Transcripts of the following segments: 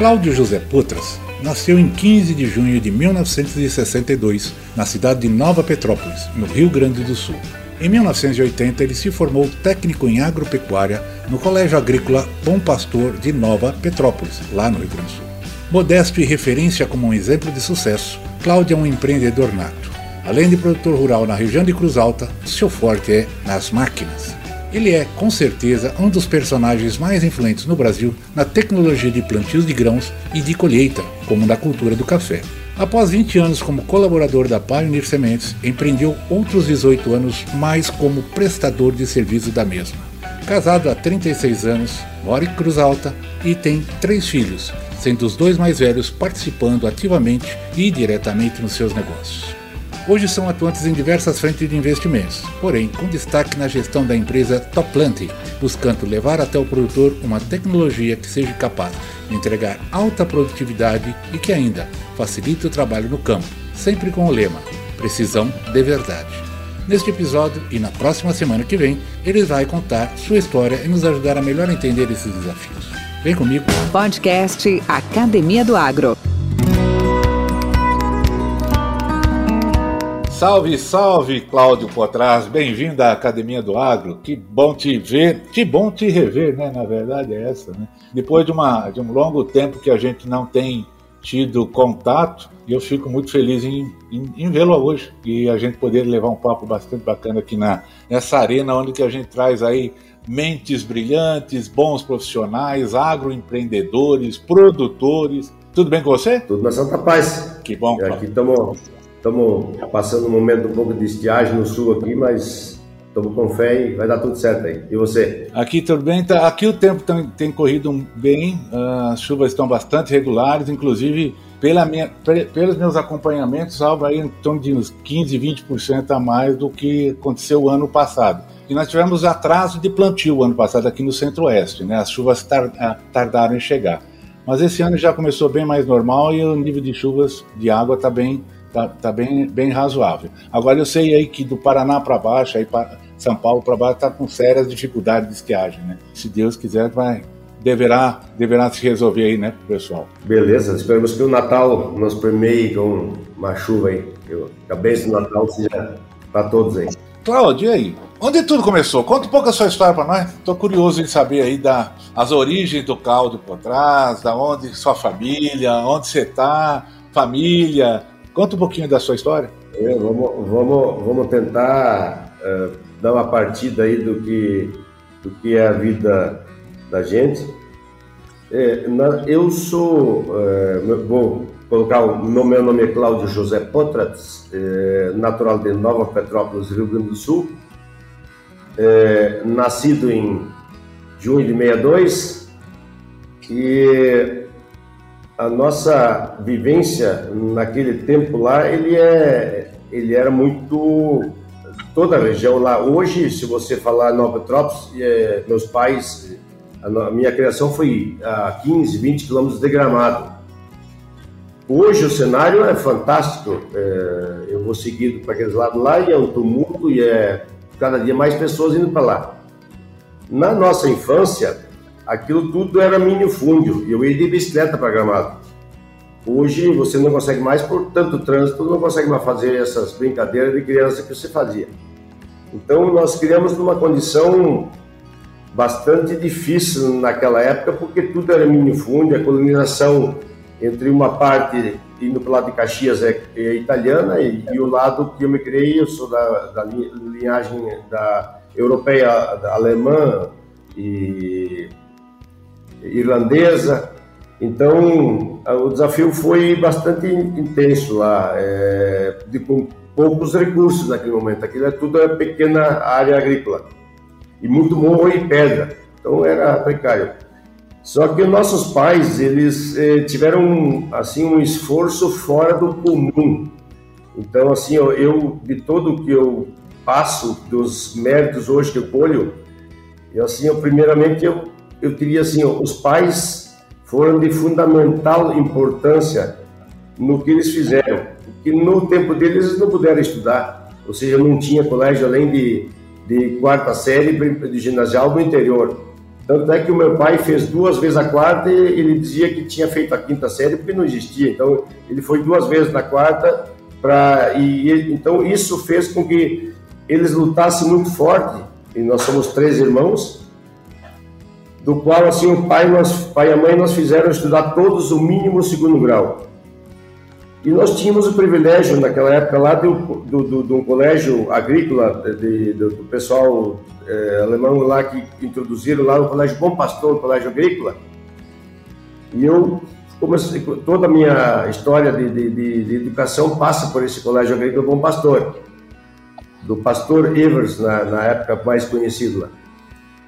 Cláudio José Putras nasceu em 15 de junho de 1962, na cidade de Nova Petrópolis, no Rio Grande do Sul. Em 1980, ele se formou técnico em agropecuária no Colégio Agrícola Bom Pastor de Nova Petrópolis, lá no Rio Grande do Sul. Modesto e referência como um exemplo de sucesso, Cláudio é um empreendedor nato. Além de produtor rural na região de Cruz Alta, seu forte é nas máquinas. Ele é, com certeza, um dos personagens mais influentes no Brasil na tecnologia de plantios de grãos e de colheita, como na cultura do café. Após 20 anos como colaborador da Pioneer Sementes, empreendeu outros 18 anos mais como prestador de serviço da mesma. Casado há 36 anos, mora em Cruz Alta e tem três filhos, sendo os dois mais velhos participando ativamente e diretamente nos seus negócios. Hoje são atuantes em diversas frentes de investimentos, porém com destaque na gestão da empresa Toplante, buscando levar até o produtor uma tecnologia que seja capaz de entregar alta produtividade e que ainda facilite o trabalho no campo, sempre com o lema Precisão de Verdade. Neste episódio e na próxima semana que vem, ele vai contar sua história e nos ajudar a melhor entender esses desafios. Vem comigo. Podcast Academia do Agro. Salve, salve, Cláudio Potraz, bem-vindo à Academia do Agro. Que bom te ver, que bom te rever, né? Na verdade é essa, né? Depois de, uma, de um longo tempo que a gente não tem tido contato, e eu fico muito feliz em, em, em vê-lo hoje e a gente poder levar um papo bastante bacana aqui na, nessa arena onde que a gente traz aí mentes brilhantes, bons profissionais, agroempreendedores, produtores. Tudo bem com você? Tudo na Santa Paz. Que bom. E aqui estamos Estamos passando um momento um pouco de estiagem no sul aqui, mas estamos com fé e vai dar tudo certo aí. E você? Aqui tudo bem. Tá, aqui o tempo tem, tem corrido bem, uh, as chuvas estão bastante regulares, inclusive pela minha, pelos meus acompanhamentos, algo aí em torno de uns 15, 20% a mais do que aconteceu ano passado. E nós tivemos atraso de plantio ano passado aqui no Centro-Oeste, né? As chuvas ah, tardaram em chegar. Mas esse ano já começou bem mais normal e o nível de chuvas de água está bem tá, tá bem, bem razoável. Agora eu sei aí que do Paraná para baixo, aí para São Paulo para baixo, está com sérias dificuldades de estiagem, né? Se Deus quiser, vai, deverá, deverá se resolver aí, né, pessoal? Beleza, esperamos que o Natal nos permeie com uma chuva aí. Que a bênção do Natal seja para todos aí. Cláudio, e aí? Onde tudo começou? Conta um pouco a sua história para nós. Estou curioso em saber aí da, as origens do Cláudio por trás, da onde sua família, onde você está, família, Conta um pouquinho da sua história. É, vamos, vamos, vamos tentar uh, dar uma partida aí do que, do que é a vida da gente. É, na, eu sou, uh, vou colocar o meu, nome é Cláudio José Potratz, é, natural de Nova Petrópolis, Rio Grande do Sul, nascido em junho de 62 e a nossa vivência naquele tempo lá, ele é, ele era muito toda a região lá. Hoje, se você falar Nova Petrópolis, é, meus pais, a, minha criação foi a 15, 20 quilômetros de Gramado. Hoje o cenário é fantástico. É, eu vou seguido para aqueles lados lá e é um tumulto e é cada dia mais pessoas indo para lá. Na nossa infância, aquilo tudo era minifúndio e eu ia de bicicleta para Gramado. Hoje você não consegue mais, por tanto trânsito, não consegue mais fazer essas brincadeiras de criança que você fazia. Então nós criamos numa condição bastante difícil naquela época, porque tudo era minifúndio, a colonização entre uma parte indo para o lado de Caxias é, é italiana e, e, o lado que eu me criei, eu sou da, da linhagem da europeia, da alemã e irlandesa. Então, o desafio foi bastante intenso lá, é, de, com poucos recursos naquele momento. Aquilo é tudo é pequena área agrícola e muito morro e pedra. Então era precário. Só que nossos pais, eles eh, tiveram assim um esforço fora do comum. Então, assim, eu, eu de todo que eu passo, dos méritos hoje que eu colho, e assim, eu, primeiramente, eu, eu queria assim, os pais foram de fundamental importância no que eles fizeram, que no tempo deles eles não puderam estudar, ou seja, não tinha colégio além de, de quarta série de ginasial do interior. Tanto é que o meu pai fez duas vezes a quarta e ele dizia que tinha feito a quinta série porque não existia. Então, ele foi duas vezes na quarta para e então isso fez com que eles lutassem muito forte. E nós somos três irmãos, do qual assim o pai, nós, pai e a mãe nos fizeram estudar todos o mínimo segundo grau. E nós tínhamos o privilégio, naquela época, lá de, do, do, de um colégio agrícola, de, do, do pessoal é, alemão lá que introduziram lá no Colégio Bom Pastor, no Colégio Agrícola. E eu, comecei, toda a minha história de, de, de, educação passa por esse Colégio Agrícola Bom Pastor, do pastor Evers, na, na época mais conhecido lá.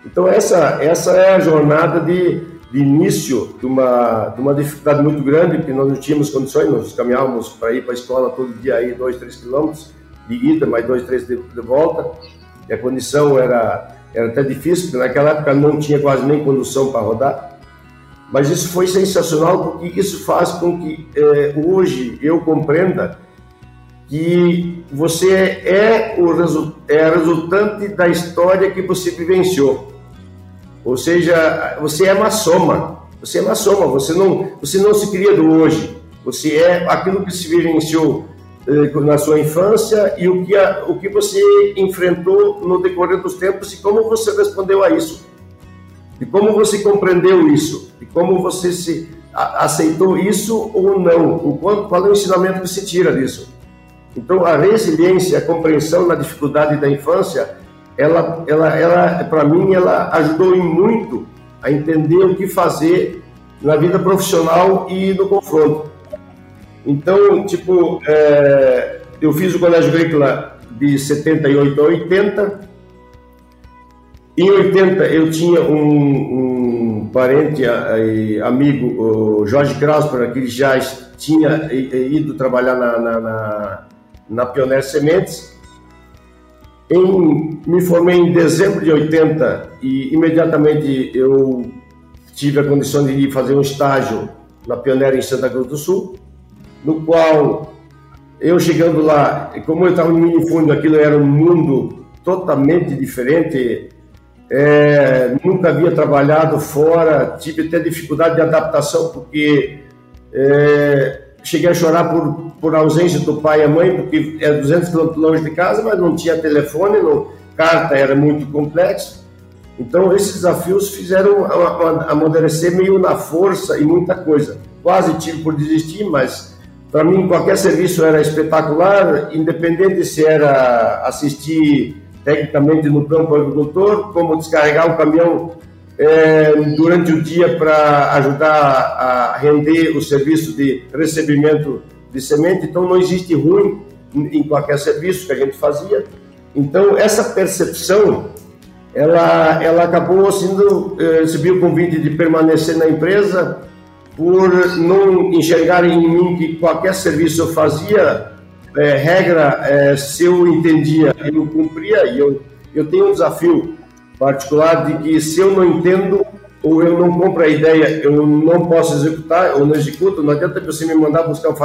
Então, essa, essa é a jornada de de início de uma, de uma dificuldade muito grande, porque nós não tínhamos condições, nós caminhávamos para ir para a escola todo dia aí, dois, três quilômetros de ida, mais dois, três de, de, volta, e a condição era, era até difícil, porque naquela época não tinha quase nem condução para rodar, mas isso foi sensacional, porque isso faz com que eh, hoje eu compreenda que você é o é resultante da história que você vivenciou. Ou seja, você é uma soma. Você é uma soma. Você não, você não se cria do hoje. Você é aquilo que se vivenciou eh, na sua infância e o que, a, o que você enfrentou no decorrer dos tempos e como você respondeu a isso. E como você compreendeu isso. E como você se a, aceitou isso ou não. O, qual, qual é o ensinamento que se tira disso. Então, a resiliência, a compreensão na dificuldade da infância ela, ela, ela para mim, ela ajudou muito a entender o que fazer na vida profissional e no confronto. Então, tipo, é, eu fiz o Colégio Agrícola de 78 a 80. Em 80 eu tinha um, um parente amigo, Jorge Krausper, que já tinha ido trabalhar na, na, na, na Pioneer Sementes em, me formei em dezembro de 80 e imediatamente eu tive a condição de fazer um estágio na Pioneira em Santa Cruz do Sul, no qual eu chegando lá, como eu estava no minifúndio, aquilo era um mundo totalmente diferente, é, nunca havia trabalhado fora, tive até dificuldade de adaptação, porque é, cheguei a chorar por, por ausência do pai e a mãe, porque é 200 quilômetros longe de casa, mas não tinha telefone, não, carta era muito complexo. Então, esses desafios fizeram amadurecer meio na força e muita coisa. Quase tive por desistir, mas para mim qualquer serviço era espetacular, independente se era assistir tecnicamente no campo agricultor, como descarregar o caminhão é, durante o dia para ajudar a render o serviço de recebimento de semente. Então, não existe ruim em qualquer serviço que a gente fazia. Então, essa percepção, ela, ela acabou sendo, eh, recebi o convite de permanecer na empresa por não enxergar em mim que qualquer serviço eu fazia, é, regra, é, se eu entendia, eu cumpria, e eu, eu tenho um desafio particular de que se eu não entendo ou eu não compro a ideia, eu não posso executar ou não executo, não adianta você me mandar buscar um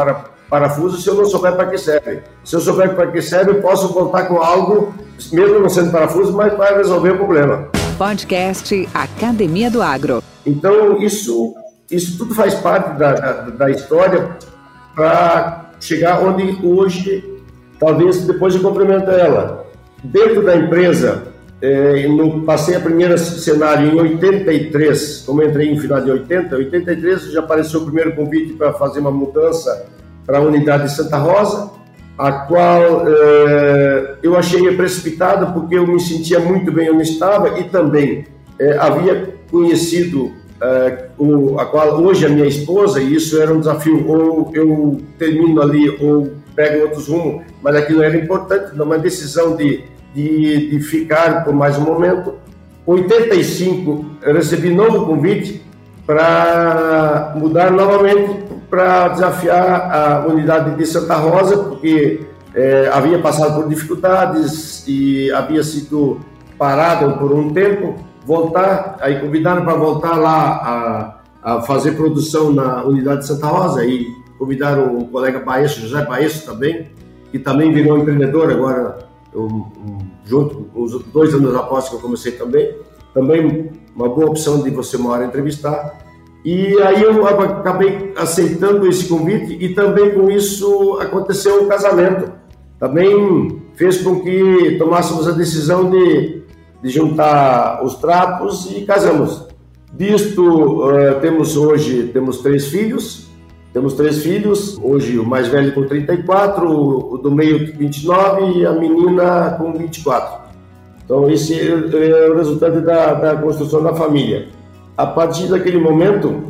parafuso se eu não souber para que serve. Se eu souber para que serve, eu posso voltar com algo, mesmo não sendo parafuso, mas vai resolver o problema. Podcast Academia do Agro. Então, isso, isso tudo faz parte da, da, da história para chegar onde hoje, talvez depois de complementar ela. Dentro da empresa, é, no, passei a primeira cenário em 83, como entrei em final de 80, 83 já apareceu o primeiro convite para fazer uma mudança para a unidade de Santa Rosa, a qual é, eu achei precipitada porque eu me sentia muito bem onde estava e também é, havia conhecido é, o, a qual hoje é minha esposa e isso era um desafio. Ou eu termino ali ou pego outros rumos, mas aquilo era importante, numa decisão de de, de ficar por mais um momento. 85, eu recebi novo convite para mudar novamente para desafiar a unidade de Santa Rosa, porque é, havia passado por dificuldades e havia sido parado por um tempo, voltar, aí convidaram para voltar lá a, a, fazer produção na unidade de Santa Rosa e convidaram o colega Baesso, José Baesso também, que também virou empreendedor agora, um, um, junto, os dois anos após que eu comecei também, também uma boa opção de você uma hora entrevistar. E aí eu acabei aceitando esse convite e também com isso aconteceu o casamento. Também fez com que tomássemos a decisão de, de juntar os trapos e casamos. Disto, uh, temos hoje temos três filhos. Temos três filhos, hoje o mais velho com 34, o do meio 29 e a menina com 24. Então, esse é, é o resultado da, da construção da família. A partir daquele momento,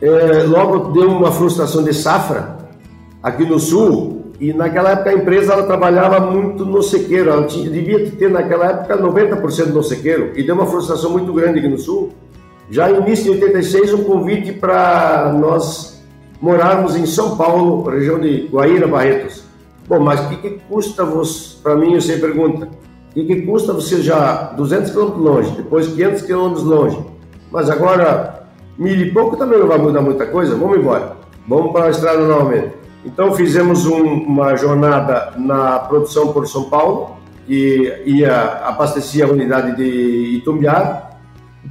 é, logo deu uma frustração de safra aqui no sul, e naquela época a empresa ela trabalhava muito no sequeiro, ela tinha, devia ter naquela época 90% no sequeiro, e deu uma frustração muito grande aqui no sul. Já em início de 86, um convite para nós morarmos em São Paulo, região de Guaíra, Barretos. Bom, mas o que, que custa para mim, você pergunta? e que custa você já 200 quilômetros longe, depois 500 quilômetros longe, mas agora mil e pouco também não vai mudar muita coisa, vamos embora, vamos para a estrada novamente. Então fizemos um, uma jornada na produção por São Paulo, que ia abastecer a unidade de Itumbiara,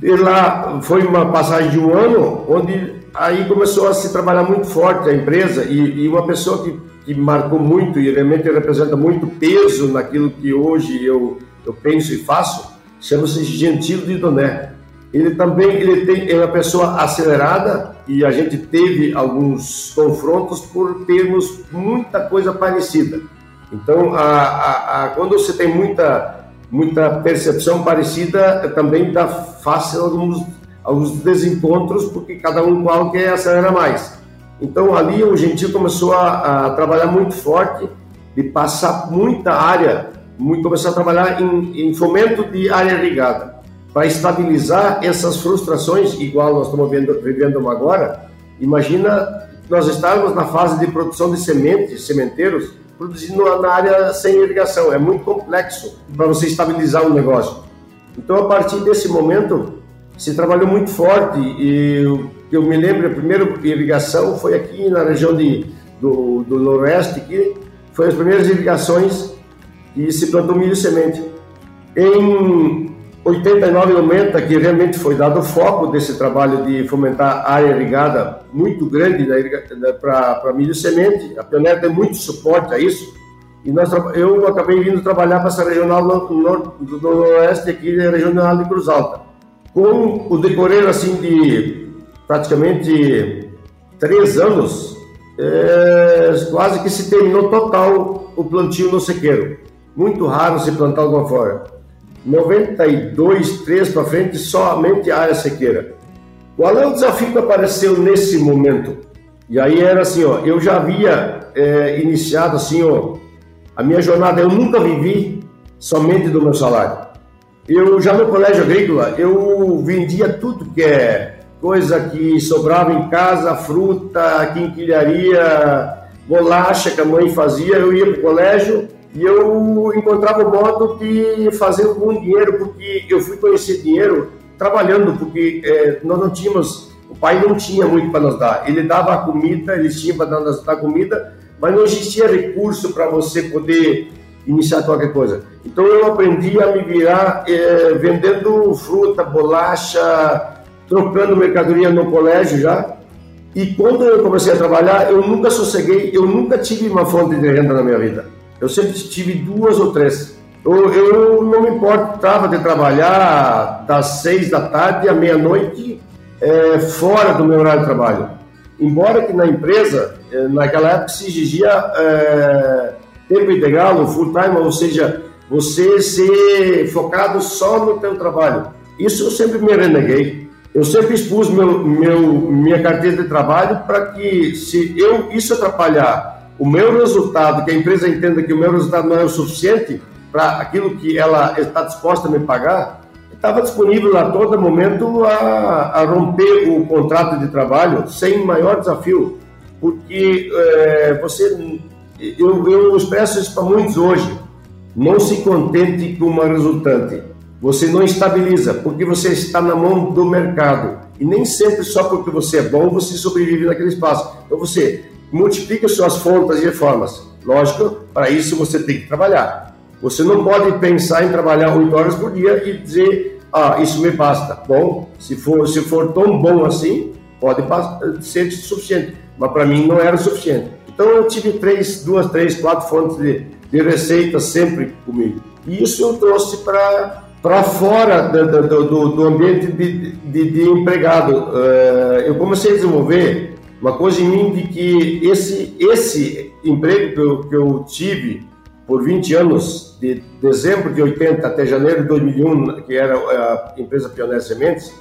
e lá foi uma passagem de um ano, onde aí começou a se trabalhar muito forte a empresa, e, e uma pessoa que que marcou muito e realmente representa muito peso naquilo que hoje eu, eu penso e faço, chama-se Gentilo de Doné. Ele também ele tem, é uma pessoa acelerada e a gente teve alguns confrontos por termos muita coisa parecida. Então, a, a, a, quando você tem muita, muita percepção parecida, também dá fácil alguns, alguns desencontros, porque cada um qual quer acelerar mais. Então ali o Gentil começou a, a trabalhar muito forte, de passar muita área, muito, a trabalhar em, em fomento de área irrigada, para estabilizar essas frustrações, igual nós estamos vendo, vivendo agora. Imagina nós estarmos na fase de produção de sementes, sementeiros, produzindo na área sem irrigação. É muito complexo para você estabilizar um negócio. Então, a partir desse momento, se trabalhou muito forte e eu me lembro, a primeira irrigação foi aqui na região de, do, do Noroeste, que foi as primeiras irrigações e se plantou milho semente. Em 89 90, que realmente foi dado o foco desse trabalho de fomentar área irrigada muito grande para milho semente, a Pioneer tem muito suporte a isso, e nós, eu acabei vindo trabalhar para essa regional do, do Noroeste, aqui na regional de Cruz Alta. Com o decorrer assim de praticamente três anos, é, quase que se terminou total o plantio no sequeiro. Muito raro se plantar alguma fora. 92, 3 para frente, somente área sequeira. Qual é o desafio que apareceu nesse momento? E aí era assim, ó, eu já havia é, iniciado assim, ó, a minha jornada, eu nunca vivi somente do meu salário. Eu já no colégio agrícola, eu vendia tudo que é coisa que sobrava em casa, fruta, quinquilharia, bolacha que a mãe fazia, eu ia para o colégio e eu encontrava o modo de fazer algum dinheiro, porque eu fui conhecer dinheiro trabalhando, porque é, nós não tínhamos, o pai não tinha muito para nos dar. Ele dava a comida, ele tinha para nos dar comida, mas não existia recurso para você poder iniciar qualquer coisa. Então eu aprendi a me virar é, vendendo fruta, bolacha, trocando mercadoria no colégio já. E quando eu comecei a trabalhar, eu nunca sosseguei, eu nunca tive uma fonte de renda na minha vida. Eu sempre tive duas ou três. Eu, eu não me importava de trabalhar das seis da tarde à meia-noite é, fora do meu horário de trabalho. Embora que na empresa, é, naquela época, se exigia tempo integral, full time, ou seja, você ser focado só no teu trabalho. Isso eu sempre me reneguei. Eu sempre expus meu, meu, minha carteira de trabalho para que, se eu isso atrapalhar o meu resultado, que a empresa entenda que o meu resultado não é o suficiente para aquilo que ela está disposta a me pagar, estava disponível a todo momento a, a, romper o contrato de trabalho sem maior desafio, porque é, você, eu, eu expresso isso para muitos hoje, não se contente com uma resultante, você não estabiliza, porque você está na mão do mercado, e nem sempre só porque você é bom você sobrevive naquele espaço, então você multiplica suas fontes e reformas, lógico, para isso você tem que trabalhar, você não pode pensar em trabalhar oito horas por dia e dizer, ah, isso me basta. Bom, se for, se for tão bom assim, pode ser suficiente. Mas para mim não era suficiente. Então eu tive três, duas, três, quatro fontes de, de receita sempre comigo. E isso eu trouxe para fora do, do, do, ambiente de, de, de empregado. Eh, eu comecei a desenvolver uma coisa em mim de que esse, esse emprego que eu, que eu tive por 20 anos, de dezembro de 80 até janeiro de 2001, que era a empresa Pioneer Sementes,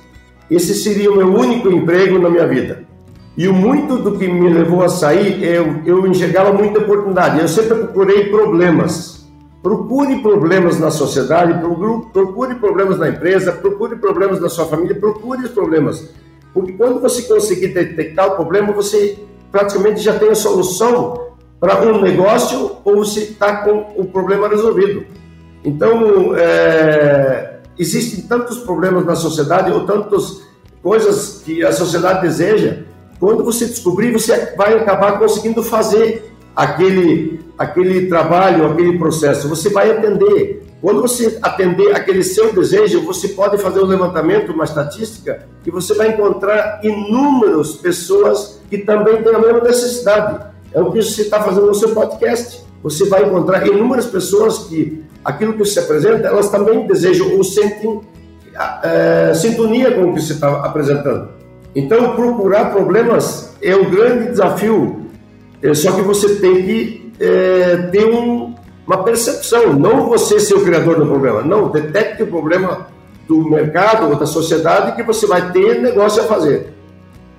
esse seria o meu único emprego na minha vida. E muito do que me levou a sair, eu, eu enxergava muita oportunidade. Eu sempre procurei problemas. Procure problemas na sociedade, procure problemas na empresa, procure problemas na sua família, procure os problemas. Porque quando você conseguir detectar o problema, você praticamente já tem a solução para um negócio ou se está com o problema resolvido. Então, é, existem tantos problemas na sociedade ou tantas coisas que a sociedade deseja. Quando você descobrir, você vai acabar conseguindo fazer aquele, aquele trabalho, aquele processo. Você vai atender. Quando você atender aquele seu desejo, você pode fazer um levantamento, uma estatística, que você vai encontrar inúmeras pessoas que também têm a mesma necessidade. É o que você está fazendo no seu podcast. Você vai encontrar inúmeras pessoas que aquilo que você apresenta, elas também desejam ou sentem é, sintonia com o que você está apresentando. Então, procurar problemas é um grande desafio, é, só que você tem que é, ter um, uma percepção, não você ser o criador do problema, não, detecte o problema do mercado ou da sociedade que você vai ter negócio a fazer.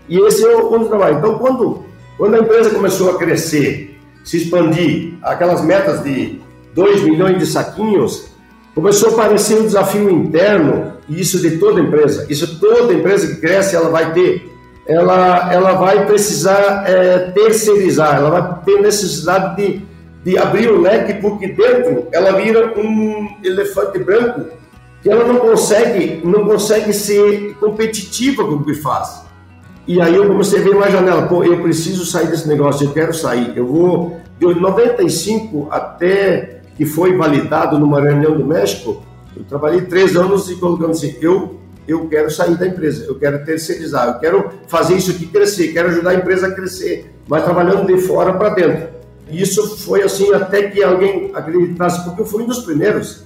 E esse é o, o trabalho. Então, quando quando a empresa começou a crescer, se expandir, aquelas metas de 2 milhões de saquinhos, começou a aparecer um desafio interno, e isso de toda empresa. Isso toda empresa que cresce, ela vai ter. Ela, ela vai precisar é, terceirizar, ela vai ter necessidade de, de abrir o leque, porque dentro ela vira um elefante branco que ela não consegue, não consegue ser competitiva com o que faz. E aí eu comecei a ver uma janela, pô, eu preciso sair desse negócio, eu quero sair. Eu vou, de 95 até que foi validado numa reunião do México, eu trabalhei três anos e colocando assim, eu, eu quero sair da empresa, eu quero terceirizar, eu quero fazer isso aqui crescer, quero ajudar a empresa a crescer, mas trabalhando de fora para dentro. E isso foi assim até que alguém acreditasse, porque eu fui um dos primeiros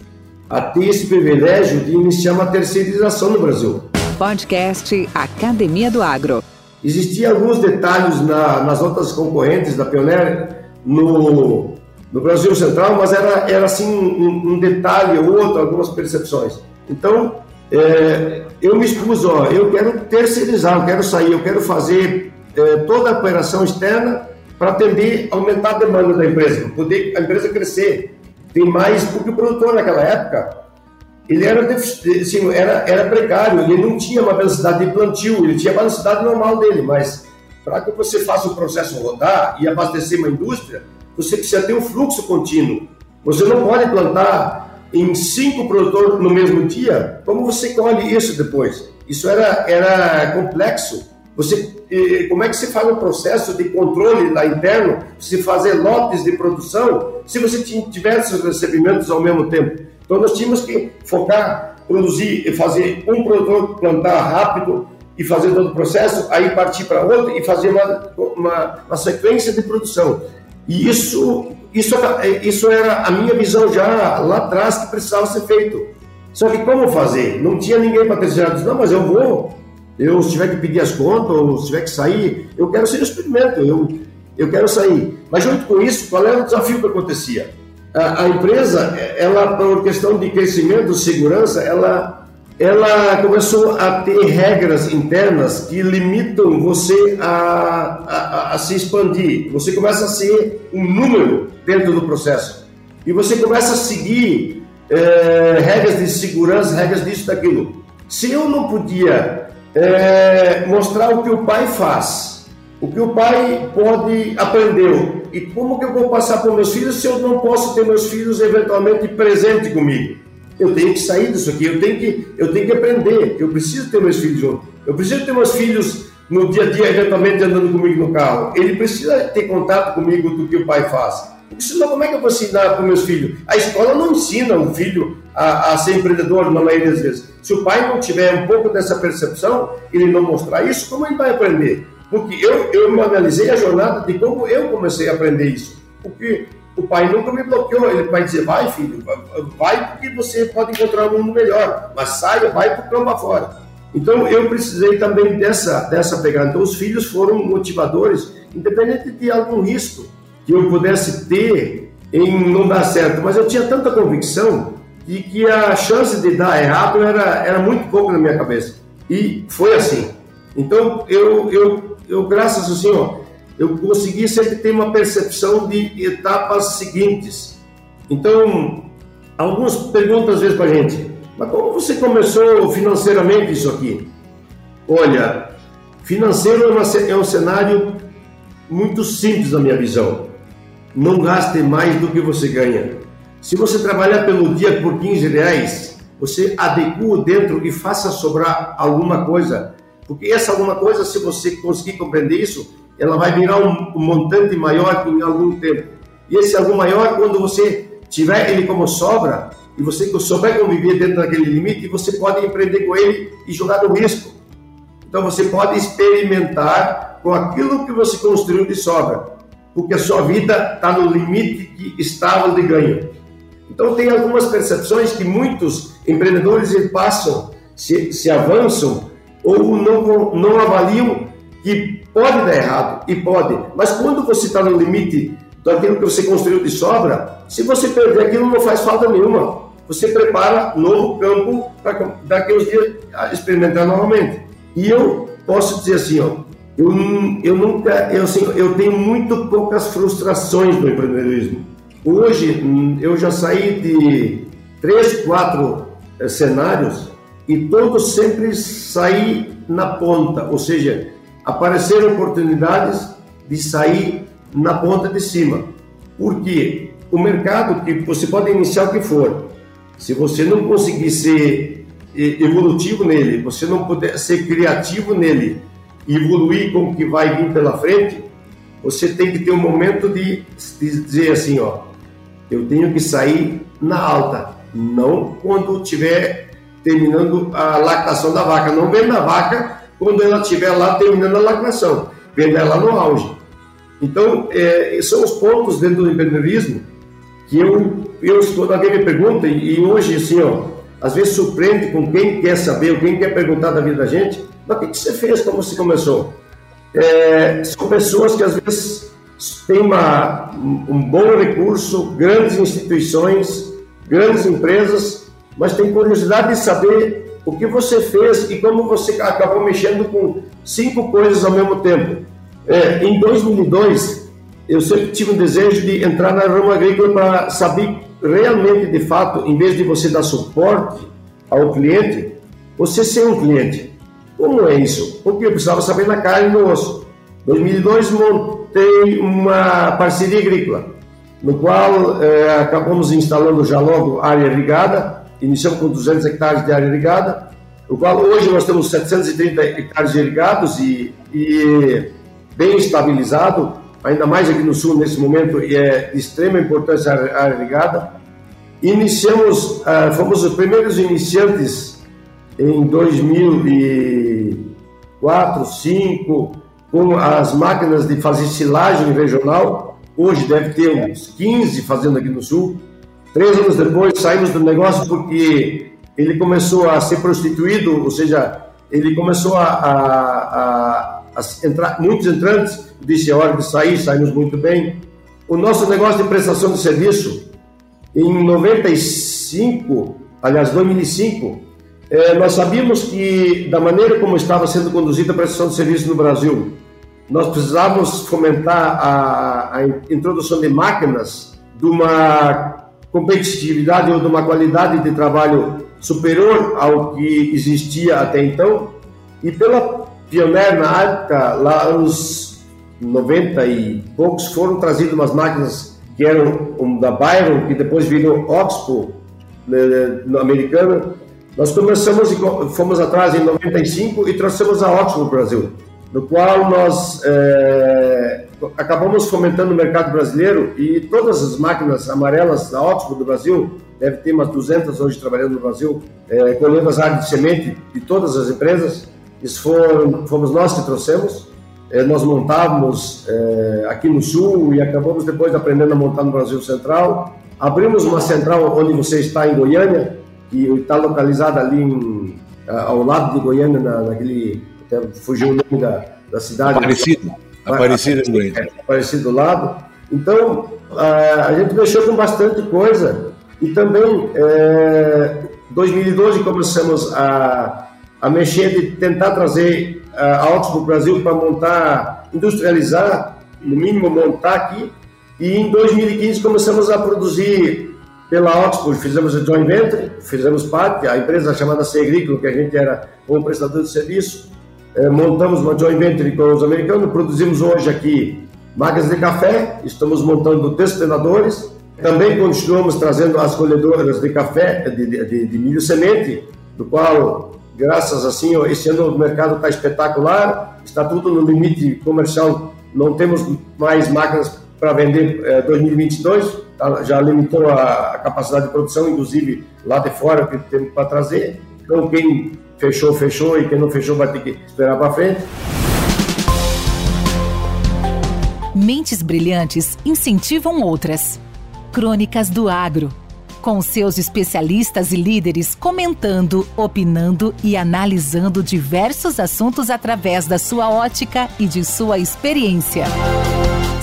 a ter esse privilégio de iniciar uma terceirização no Brasil. Podcast Academia do Agro. Existiam alguns detalhes na, nas outras concorrentes da Pioneer no, no Brasil Central, mas era, era assim um, um detalhe ou outro, algumas percepções. Então, é, eu me expus, ó, eu quero terceirizar, eu quero sair, eu quero fazer é, toda a operação externa para atender, aumentar a demanda da empresa, poder a empresa crescer. Tem mais, porque o produtor naquela época, ele era, assim, era, era precário, ele não tinha uma velocidade de plantio, ele tinha a velocidade normal dele, mas para que você faça o processo rodar e abastecer uma indústria, você precisa ter um fluxo contínuo. Você não pode plantar em cinco produtores no mesmo dia, como você colhe isso depois? Isso era, era complexo. Você, como é que se faz o processo de controle lá interno, se fazer lotes de produção, se você tiver esses recebimentos ao mesmo tempo? Então nós tínhamos que focar, produzir e fazer um produtor plantar rápido e fazer todo o processo, aí partir para outro e fazer uma, uma, uma, sequência de produção. E isso, isso, isso era a minha visão já lá atrás que precisava ser feito. Só que como fazer? Não tinha ninguém para terceirar. Disse, não, mas eu vou. Eu, se tiver que pedir as contas, ou se tiver que sair, eu quero ser experimento, eu, eu quero sair. Mas junto com isso, qual era o desafio que acontecia? a, empresa, ela por questão de crescimento, segurança, ela, ela começou a ter regras internas que limitam você a, a, a se expandir. Você começa a ser um número dentro do processo e você começa a seguir é, regras de segurança, regras disso, daquilo. Se eu não podia é, mostrar o que o pai faz, o que o pai pode aprender, e como que eu vou passar para meus filhos se eu não posso ter meus filhos eventualmente presente comigo? Eu tenho que sair disso aqui, eu tenho que, eu tenho que aprender, eu preciso ter meus filhos junto. Eu preciso ter meus filhos no dia a dia, eventualmente andando comigo no carro. Ele precisa ter contato comigo do que o pai faz. Senão, como é que eu vou ensinar para meus filhos? A escola não ensina o filho a, a, ser empreendedor na maioria das vezes. Se o pai não tiver um pouco dessa percepção, ele não mostrar isso, como ele vai aprender? Porque eu, eu me analisei a jornada de como eu comecei a aprender isso. Porque o pai nunca me bloqueou, ele vai dizer, vai filho, vai porque você pode encontrar um mundo melhor, mas saia, vai para o campo afora. Então eu precisei também dessa, dessa pegada. Então os filhos foram motivadores, independente de algum risco que eu pudesse ter em não dar certo, mas eu tinha tanta convicção de que a chance de dar errado era, era muito pouco na minha cabeça. E foi assim. Então eu, eu, eu graças ao Senhor, eu consegui sempre ter uma percepção de etapas seguintes. Então, algumas perguntas às vezes para a gente, mas como você começou financeiramente isso aqui? Olha, financeiro é, uma, é um cenário muito simples na minha visão. Não gaste mais do que você ganha. Se você trabalhar pelo dia por 15 reais, você adequa dentro e faça sobrar alguma coisa. Porque essa alguma coisa, se você conseguir compreender isso, ela vai virar um, um montante maior em algum tempo. E esse algo maior, quando você tiver ele como sobra, e você souber conviver dentro daquele limite, você pode empreender com ele e jogar no risco. Então você pode experimentar com aquilo que você construiu de sobra, porque a sua vida está no limite que estável de ganho. Então tem algumas percepções que muitos empreendedores passam, se, se avançam ou não, não avaliam que pode dar errado e pode, mas quando você está no limite daquilo que você construiu de sobra, se você perder aquilo não faz falta nenhuma. Você prepara novo campo para daqui uns dias experimentar novamente. E eu posso dizer assim, ó, eu, eu nunca, eu, assim, eu tenho muito poucas frustrações no empreendedorismo. Hoje eu já saí de três, quatro é, cenários e todos sempre saí na ponta, ou seja, apareceram oportunidades de sair na ponta de cima. Porque o mercado, que você pode iniciar o que for, se você não conseguir ser evolutivo nele, você não puder ser criativo nele evoluir com o que vai vir pela frente, você tem que ter um momento de, de dizer assim, ó, eu tenho que sair na alta, não quando estiver terminando a lactação da vaca, não venda a vaca quando ela estiver lá terminando a lacração, vendo ela no auge. Então, é, são os pontos dentro do empreendedorismo que eu, eu quando alguém me pergunta, e, hoje, assim, ó, às vezes surpreende com quem quer saber, ou quem quer perguntar da vida da gente, mas o que, que você fez, como você começou? É, são pessoas que às vezes têm uma, um bom recurso, grandes instituições, grandes empresas, mas têm curiosidade de saber o que você fez e como você acabou mexendo com cinco coisas ao mesmo tempo. É, em 2002, eu sempre tive um desejo de entrar na rama agrícola para saber realmente, de fato, em vez de você dar suporte ao cliente, você ser um cliente. Como é isso? Porque eu precisava saber na carne e no osso. Em 2002, montei uma parceria agrícola, no qual é, acabamos instalando já logo área irrigada, iniciamos com 200 hectares de área irrigada, o qual hoje nós temos 730 hectares irrigados e, e bem estabilizado, ainda mais aqui no sul nesse momento, e é de extrema importância a área irrigada. Iniciamos, uh, fomos os primeiros iniciantes em 2004, 2005, com as máquinas de fazer silagem regional. Hoje deve ter uns 15 fazendo aqui no sul. Três anos depois saímos do negócio porque ele começou a ser prostituído, ou seja, ele começou a, a, a, a entrar, muitos entrantes, disse a hora de sair, saímos muito bem. O nosso negócio de prestação de serviço, em 95, aliás, 2005, é, nós sabíamos que, da maneira como estava sendo conduzida a prestação de serviço no Brasil, nós precisávamos fomentar a, a introdução de máquinas de uma competitividade ou de uma qualidade de trabalho superior ao que existia até então. E pela pioneira na época, lá anos 90 e poucos, foram trazidas umas máquinas que eram um, da Byron, que depois virou Oxpo, né, no americano. Nós começamos e fomos atrás em 95 e trouxemos a Oxpo para o Brasil, no qual nós é, acabamos fomentando o mercado brasileiro e todas as máquinas amarelas da Oxpo do Brasil, deve ter umas 200 hoje trabalhando no Brasil, é, colhendo as áreas de semente de todas as empresas, isso foram, fomos nós que trouxemos. É, nós montávamos é, aqui no Sul e acabamos depois aprendendo a montar no Brasil Central. Abrimos uma central onde você está em Goiânia, que está localizada ali em, ao lado de Goiânia, na, naquele. fugiu o nome da, da cidade. Aparecido. Aparecido em Goiânia. É, Aparecido do lado. Então, a, a gente mexeu com bastante coisa. E também, é, 2012, começamos a, a mexer de tentar trazer a Oxford Brasil para montar, industrializar, no mínimo montar aqui. E em 2015 começamos a produzir pela Oxford, fizemos a joint venture, fizemos parte, a empresa chamada Segrícola, que a gente era um prestador de serviço, montamos uma joint venture com os americanos, produzimos hoje aqui máquinas de café, estamos montando despenadores, também continuamos trazendo as colhedoras de café, de, de, de milho semente, do qual graças assim, esse ano o mercado está espetacular, está tudo no limite comercial, não temos mais máquinas para vender é, 2022, tá, já limitou a, a, capacidade de produção, inclusive lá de fora que temos para trazer. Então quem fechou, fechou e quem não fechou vai ter que esperar para frente. Mentes brilhantes incentivam outras. Crônicas do Agro com seus especialistas e líderes comentando, opinando e analisando diversos assuntos através da sua ótica e de sua experiência.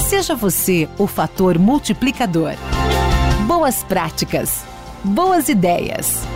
Seja você o fator multiplicador. Boas práticas, boas ideias.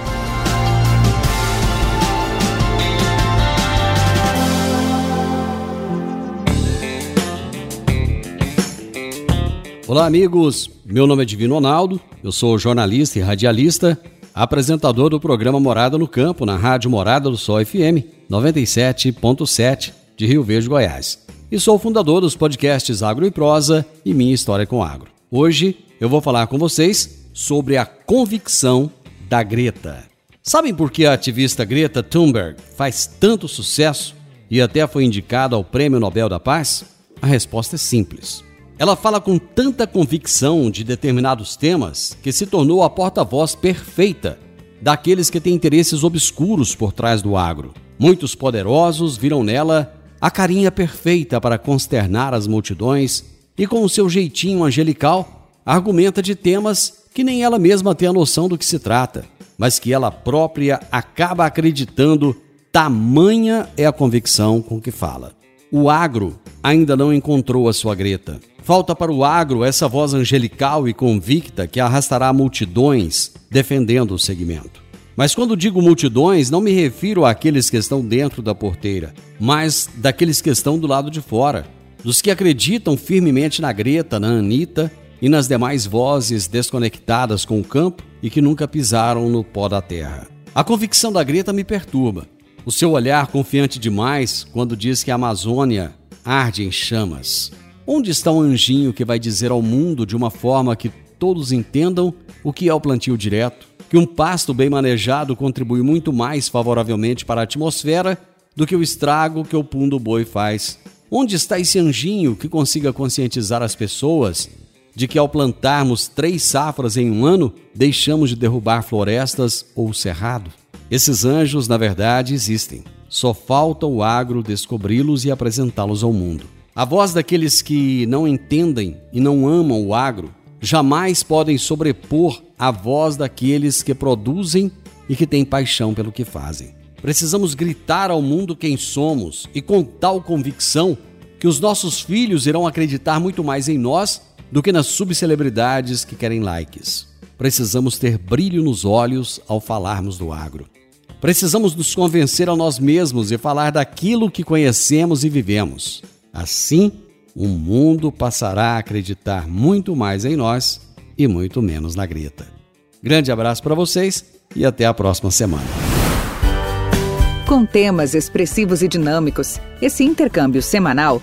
Olá, amigos. Meu nome é Divino Ronaldo, eu sou jornalista e radialista, apresentador do programa Morada no Campo na Rádio Morada do Sol FM 97.7 de Rio Verde, Goiás. E sou fundador dos podcasts Agro e Prosa e Minha História com Agro. Hoje eu vou falar com vocês sobre a convicção da Greta. Sabem por que a ativista Greta Thunberg faz tanto sucesso e até foi indicada ao Prêmio Nobel da Paz? A resposta é simples ela fala com tanta convicção de determinados temas que se tornou a porta-voz perfeita daqueles que têm interesses obscuros por trás do agro. Muitos poderosos viram nela a carinha perfeita para consternar as multidões e, com o seu jeitinho angelical, argumenta de temas que nem ela mesma tem a noção do que se trata, mas que ela própria acaba acreditando, tamanha é a convicção com que fala. O agro ainda não encontrou a sua Greta. Falta para o agro essa voz angelical e convicta que arrastará multidões defendendo o segmento. Mas quando digo multidões, não me refiro àqueles que estão dentro da porteira, mas daqueles que estão do lado de fora, dos que acreditam firmemente na Greta, na Anitta e nas demais vozes desconectadas com o campo e que nunca pisaram no pó da terra. A convicção da Greta me perturba. O seu olhar confiante demais quando diz que a Amazônia arde em chamas. Onde está o anjinho que vai dizer ao mundo de uma forma que todos entendam o que é o plantio direto? Que um pasto bem manejado contribui muito mais favoravelmente para a atmosfera do que o estrago que o pum do boi faz. Onde está esse anjinho que consiga conscientizar as pessoas de que ao plantarmos três safras em um ano, deixamos de derrubar florestas ou cerrado? Esses anjos, na verdade, existem. Só falta o agro descobri-los e apresentá-los ao mundo. A voz daqueles que não entendem e não amam o agro jamais podem sobrepor a voz daqueles que produzem e que têm paixão pelo que fazem. Precisamos gritar ao mundo quem somos e com tal convicção que os nossos filhos irão acreditar muito mais em nós do que nas subcelebridades que querem likes. Precisamos ter brilho nos olhos ao falarmos do agro. Precisamos nos convencer a nós mesmos e falar daquilo que conhecemos e vivemos. Assim, o mundo passará a acreditar muito mais em nós e muito menos na Greta. Grande abraço para vocês e até a próxima semana. Com temas expressivos e dinâmicos, esse intercâmbio semanal